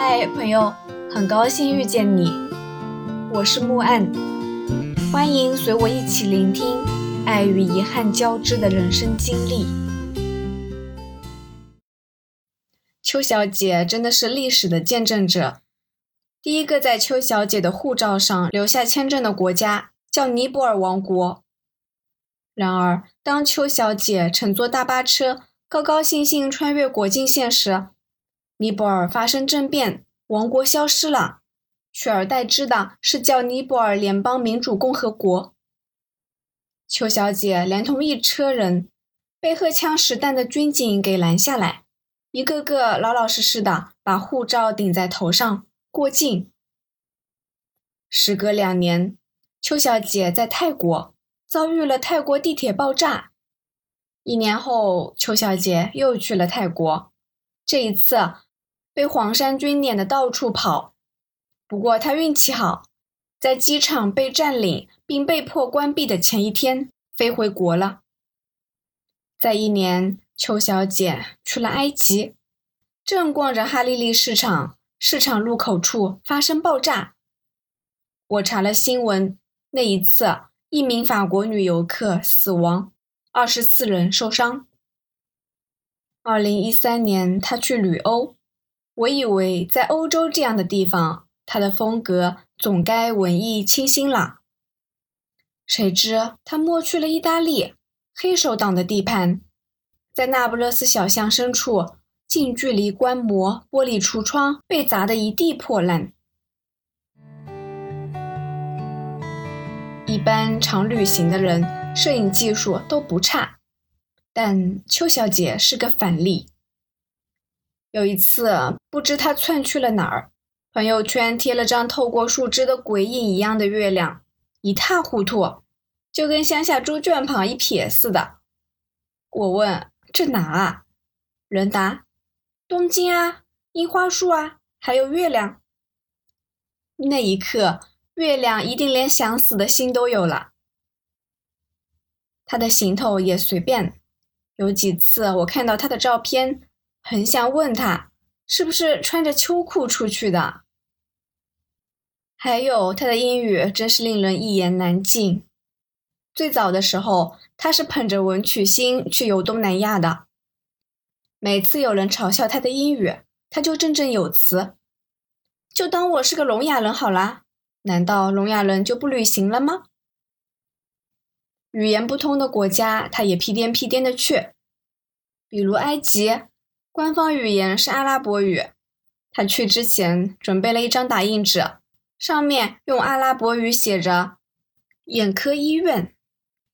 嗨，朋友，很高兴遇见你，我是木岸，欢迎随我一起聆听爱与遗憾交织的人生经历。邱小姐真的是历史的见证者，第一个在邱小姐的护照上留下签证的国家叫尼泊尔王国。然而，当邱小姐乘坐大巴车，高高兴兴穿越国境线时，尼泊尔发生政变，王国消失了，取而代之的是叫尼泊尔联邦民主共和国。邱小姐连同一车人被荷枪实弹的军警给拦下来，一个个老老实实的把护照顶在头上过境。时隔两年，邱小姐在泰国遭遇了泰国地铁爆炸。一年后，邱小姐又去了泰国，这一次。被黄衫军撵得到处跑，不过他运气好，在机场被占领并被迫关闭的前一天飞回国了。在一年，邱小姐去了埃及，正逛着哈利利市场，市场入口处发生爆炸。我查了新闻，那一次一名法国女游客死亡，二十四人受伤。二零一三年，她去旅欧。我以为在欧洲这样的地方，他的风格总该文艺清新了。谁知他摸去了意大利黑手党的地盘，在那不勒斯小巷深处，近距离观摩玻璃橱窗被砸得一地破烂。一般常旅行的人，摄影技术都不差，但邱小姐是个反例。有一次，不知他窜去了哪儿，朋友圈贴了张透过树枝的鬼影一样的月亮，一塌糊涂，就跟乡下猪圈旁一撇似的。我问：“这哪啊？”人答：“东京啊，樱花树啊，还有月亮。”那一刻，月亮一定连想死的心都有了。他的行头也随便，有几次我看到他的照片。很想问他是不是穿着秋裤出去的。还有他的英语真是令人一言难尽。最早的时候，他是捧着文曲星去游东南亚的。每次有人嘲笑他的英语，他就振振有词：“就当我是个聋哑人好啦，难道聋哑人就不旅行了吗？”语言不通的国家，他也屁颠屁颠的去，比如埃及。官方语言是阿拉伯语。他去之前准备了一张打印纸，上面用阿拉伯语写着“眼科医院”，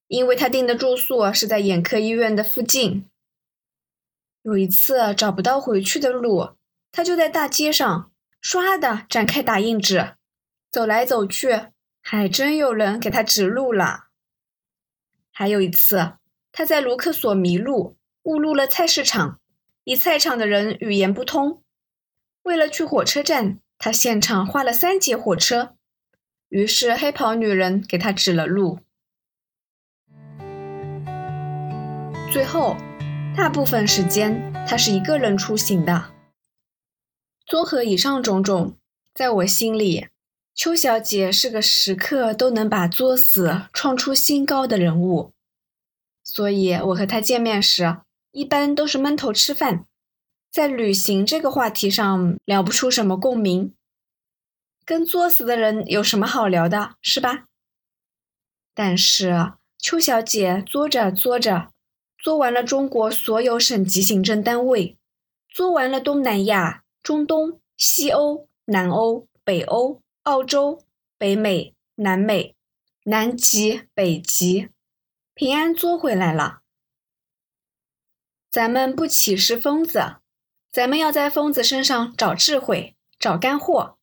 因为他订的住宿是在眼科医院的附近。有一次找不到回去的路，他就在大街上唰的展开打印纸，走来走去，还真有人给他指路了。还有一次，他在卢克索迷路，误入了菜市场。一菜场的人语言不通，为了去火车站，他现场画了三节火车。于是黑袍女人给他指了路。最后，大部分时间他是一个人出行的。综合以上种种，在我心里，邱小姐是个时刻都能把作死创出新高的人物。所以我和她见面时。一般都是闷头吃饭，在旅行这个话题上聊不出什么共鸣。跟作死的人有什么好聊的，是吧？但是邱小姐作着作着，作完了中国所有省级行政单位，作完了东南亚、中东、西欧、南欧、北欧、澳洲、北美、南美、南极、北极，平安作回来了。咱们不岂是疯子？咱们要在疯子身上找智慧，找干货。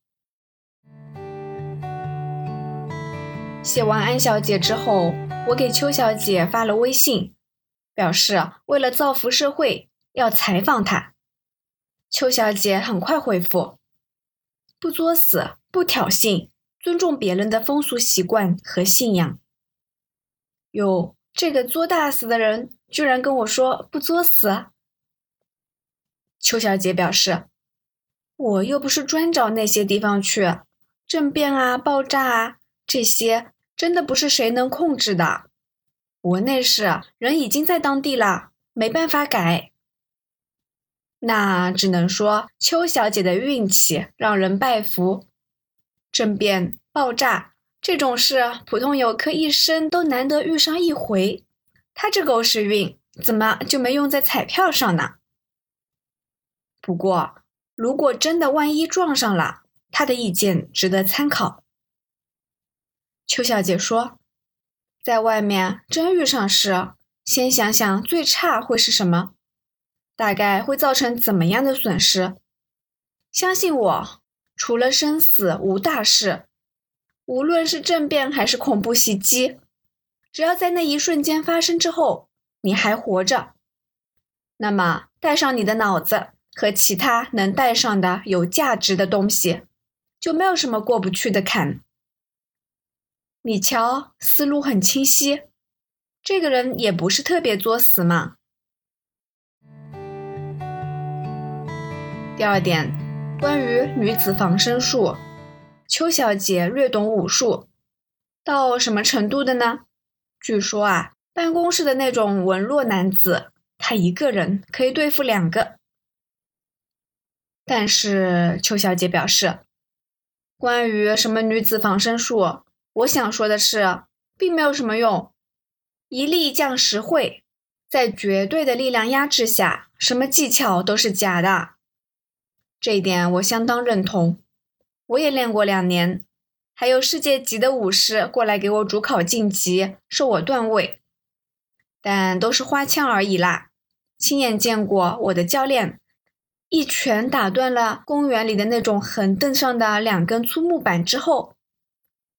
写完安小姐之后，我给邱小姐发了微信，表示为了造福社会，要采访她。邱小姐很快回复：不作死，不挑衅，尊重别人的风俗习惯和信仰。有这个作大死的人。居然跟我说不作死。邱小姐表示：“我又不是专找那些地方去，政变啊、爆炸啊这些，真的不是谁能控制的。我那是人已经在当地了，没办法改。那只能说邱小姐的运气让人拜服。政变、爆炸这种事，普通游客一生都难得遇上一回。他这狗屎运，怎么就没用在彩票上呢？不过，如果真的万一撞上了，他的意见值得参考。邱小姐说：“在外面真遇上事，先想想最差会是什么，大概会造成怎么样的损失。相信我，除了生死无大事。无论是政变还是恐怖袭击，只要在那一瞬间发生之后，你还活着，那么带上你的脑子。”和其他能带上的有价值的东西，就没有什么过不去的坎。你瞧，思路很清晰，这个人也不是特别作死嘛。第二点，关于女子防身术，邱小姐略懂武术，到什么程度的呢？据说啊，办公室的那种文弱男子，他一个人可以对付两个。但是邱小姐表示，关于什么女子防身术，我想说的是，并没有什么用。一力降十会，在绝对的力量压制下，什么技巧都是假的。这一点我相当认同。我也练过两年，还有世界级的武士过来给我主考晋级，授我段位，但都是花枪而已啦。亲眼见过我的教练。一拳打断了公园里的那种横凳上的两根粗木板之后，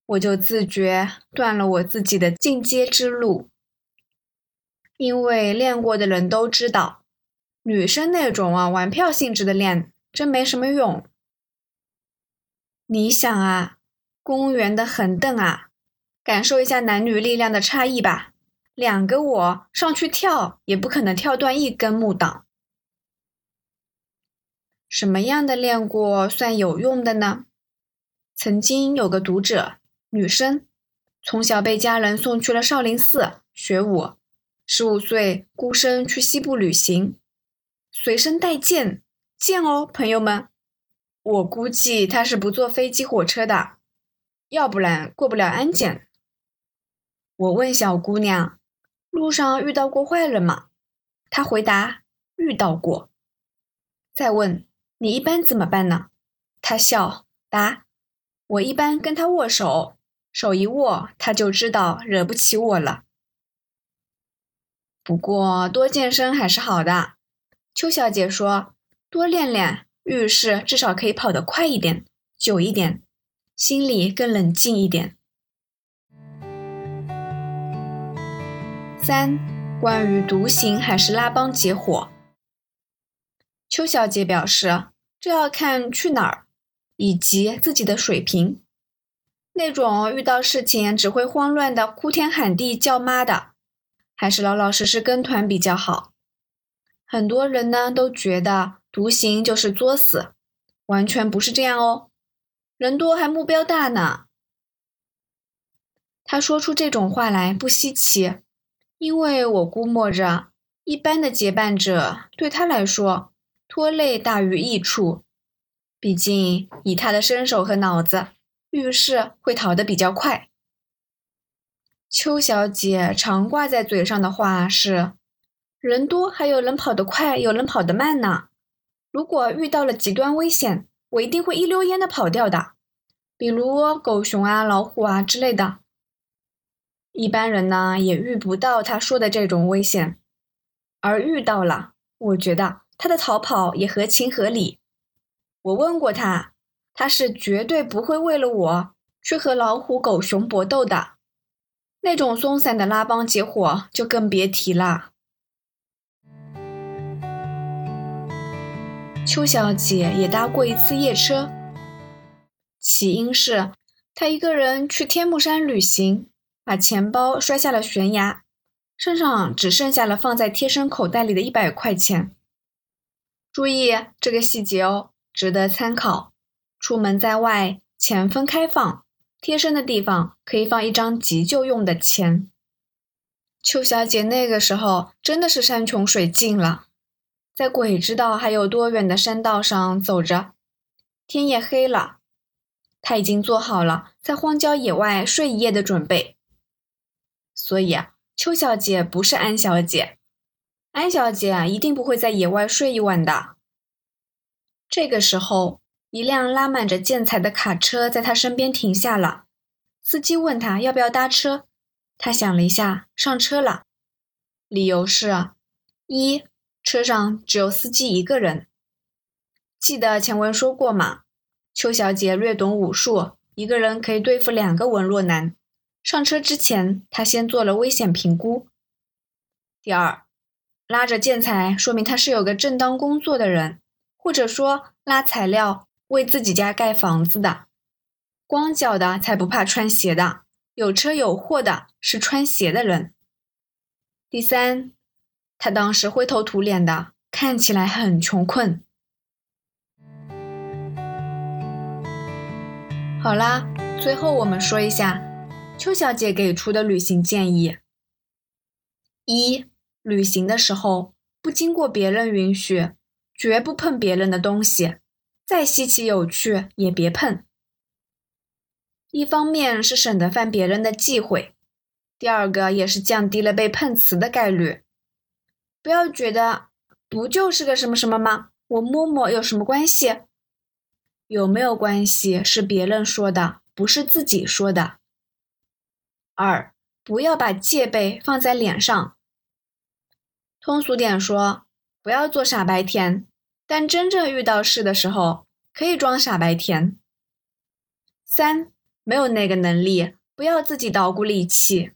我就自觉断了我自己的进阶之路。因为练过的人都知道，女生那种啊玩票性质的练真没什么用。你想啊，公园的横凳啊，感受一下男女力量的差异吧。两个我上去跳，也不可能跳断一根木档。什么样的练过算有用的呢？曾经有个读者，女生，从小被家人送去了少林寺学武，十五岁孤身去西部旅行，随身带剑，剑哦，朋友们，我估计她是不坐飞机火车的，要不然过不了安检。我问小姑娘，路上遇到过坏人吗？她回答遇到过。再问。你一般怎么办呢？她笑答：“我一般跟他握手，手一握，他就知道惹不起我了。不过多健身还是好的。”邱小姐说：“多练练，遇事至少可以跑得快一点、久一点，心里更冷静一点。”三，关于独行还是拉帮结伙，邱小姐表示。这要看去哪儿，以及自己的水平。那种遇到事情只会慌乱的哭天喊地叫妈的，还是老老实实跟团比较好。很多人呢都觉得独行就是作死，完全不是这样哦。人多还目标大呢。他说出这种话来不稀奇，因为我估摸着，一般的结伴者对他来说。拖累大于益处，毕竟以他的身手和脑子，遇事会逃得比较快。邱小姐常挂在嘴上的话是：“人多还有人跑得快，有人跑得慢呢。如果遇到了极端危险，我一定会一溜烟的跑掉的，比如狗熊啊、老虎啊之类的。一般人呢也遇不到他说的这种危险，而遇到了，我觉得。”他的逃跑也合情合理。我问过他，他是绝对不会为了我去和老虎、狗熊搏斗的。那种松散的拉帮结伙就更别提了。邱小姐也搭过一次夜车，起因是她一个人去天目山旅行，把钱包摔下了悬崖，身上只剩下了放在贴身口袋里的一百块钱。注意这个细节哦，值得参考。出门在外，钱分开放，贴身的地方可以放一张急救用的钱。邱小姐那个时候真的是山穷水尽了，在鬼知道还有多远的山道上走着，天也黑了，他已经做好了在荒郊野外睡一夜的准备。所以啊，邱小姐不是安小姐，安小姐一定不会在野外睡一晚的。这个时候，一辆拉满着建材的卡车在她身边停下了，司机问她要不要搭车。他想了一下，上车了。理由是：一，车上只有司机一个人。记得前文说过嘛，邱小姐略懂武术，一个人可以对付两个文弱男。上车之前，她先做了危险评估。第二，拉着建材，说明他是有个正当工作的人，或者说拉材料为自己家盖房子的。光脚的才不怕穿鞋的。有车有货的是穿鞋的人。第三，他当时灰头土脸的，看起来很穷困。好啦，最后我们说一下邱小姐给出的旅行建议：一、旅行的时候不经过别人允许，绝不碰别人的东西，再稀奇有趣也别碰。一方面是省得犯别人的忌讳，第二个也是降低了被碰瓷的概率。不要觉得不就是个什么什么吗？我摸摸有什么关系？有没有关系是别人说的，不是自己说的。二，不要把戒备放在脸上。通俗点说，不要做傻白甜，但真正遇到事的时候，可以装傻白甜。三。没有那个能力，不要自己捣鼓力气。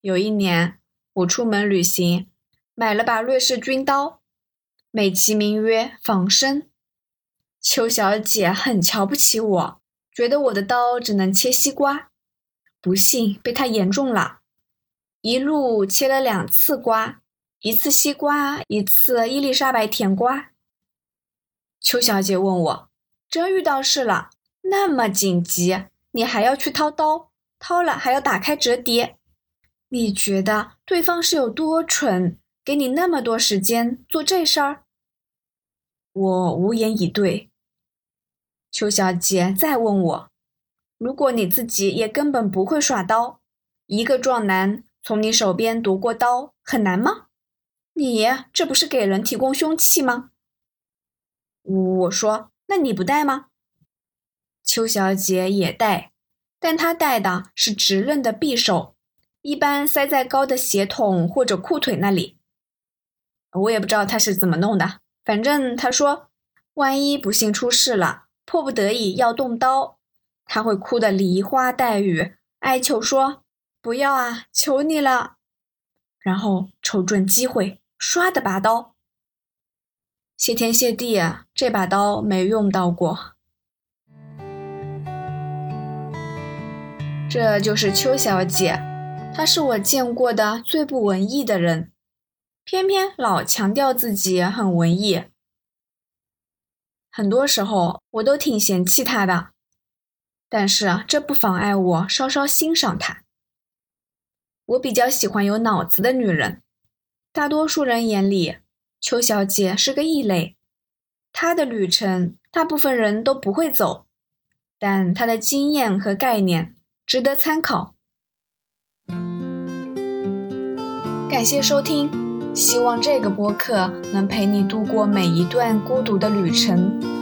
有一年，我出门旅行，买了把瑞士军刀，美其名曰仿生。邱小姐很瞧不起我，觉得我的刀只能切西瓜，不幸被她言中了，一路切了两次瓜，一次西瓜，一次伊丽莎白甜瓜。邱小姐问我：“真遇到事了，那么紧急？”你还要去掏刀，掏了还要打开折叠，你觉得对方是有多蠢，给你那么多时间做这事儿？我无言以对。邱小姐再问我，如果你自己也根本不会耍刀，一个壮男从你手边夺过刀很难吗？你这不是给人提供凶器吗？我说，那你不带吗？邱小姐也戴，但她戴的是直刃的匕首，一般塞在高的鞋筒或者裤腿那里。我也不知道她是怎么弄的，反正她说，万一不幸出事了，迫不得已要动刀，她会哭得梨花带雨，哀求说：“不要啊，求你了。”然后瞅准机会，唰的拔刀。谢天谢地啊，这把刀没用到过。这就是邱小姐，她是我见过的最不文艺的人，偏偏老强调自己很文艺。很多时候我都挺嫌弃她的，但是这不妨碍我稍稍欣赏她。我比较喜欢有脑子的女人，大多数人眼里，邱小姐是个异类。她的旅程大部分人都不会走，但她的经验和概念。值得参考。感谢收听，希望这个播客能陪你度过每一段孤独的旅程，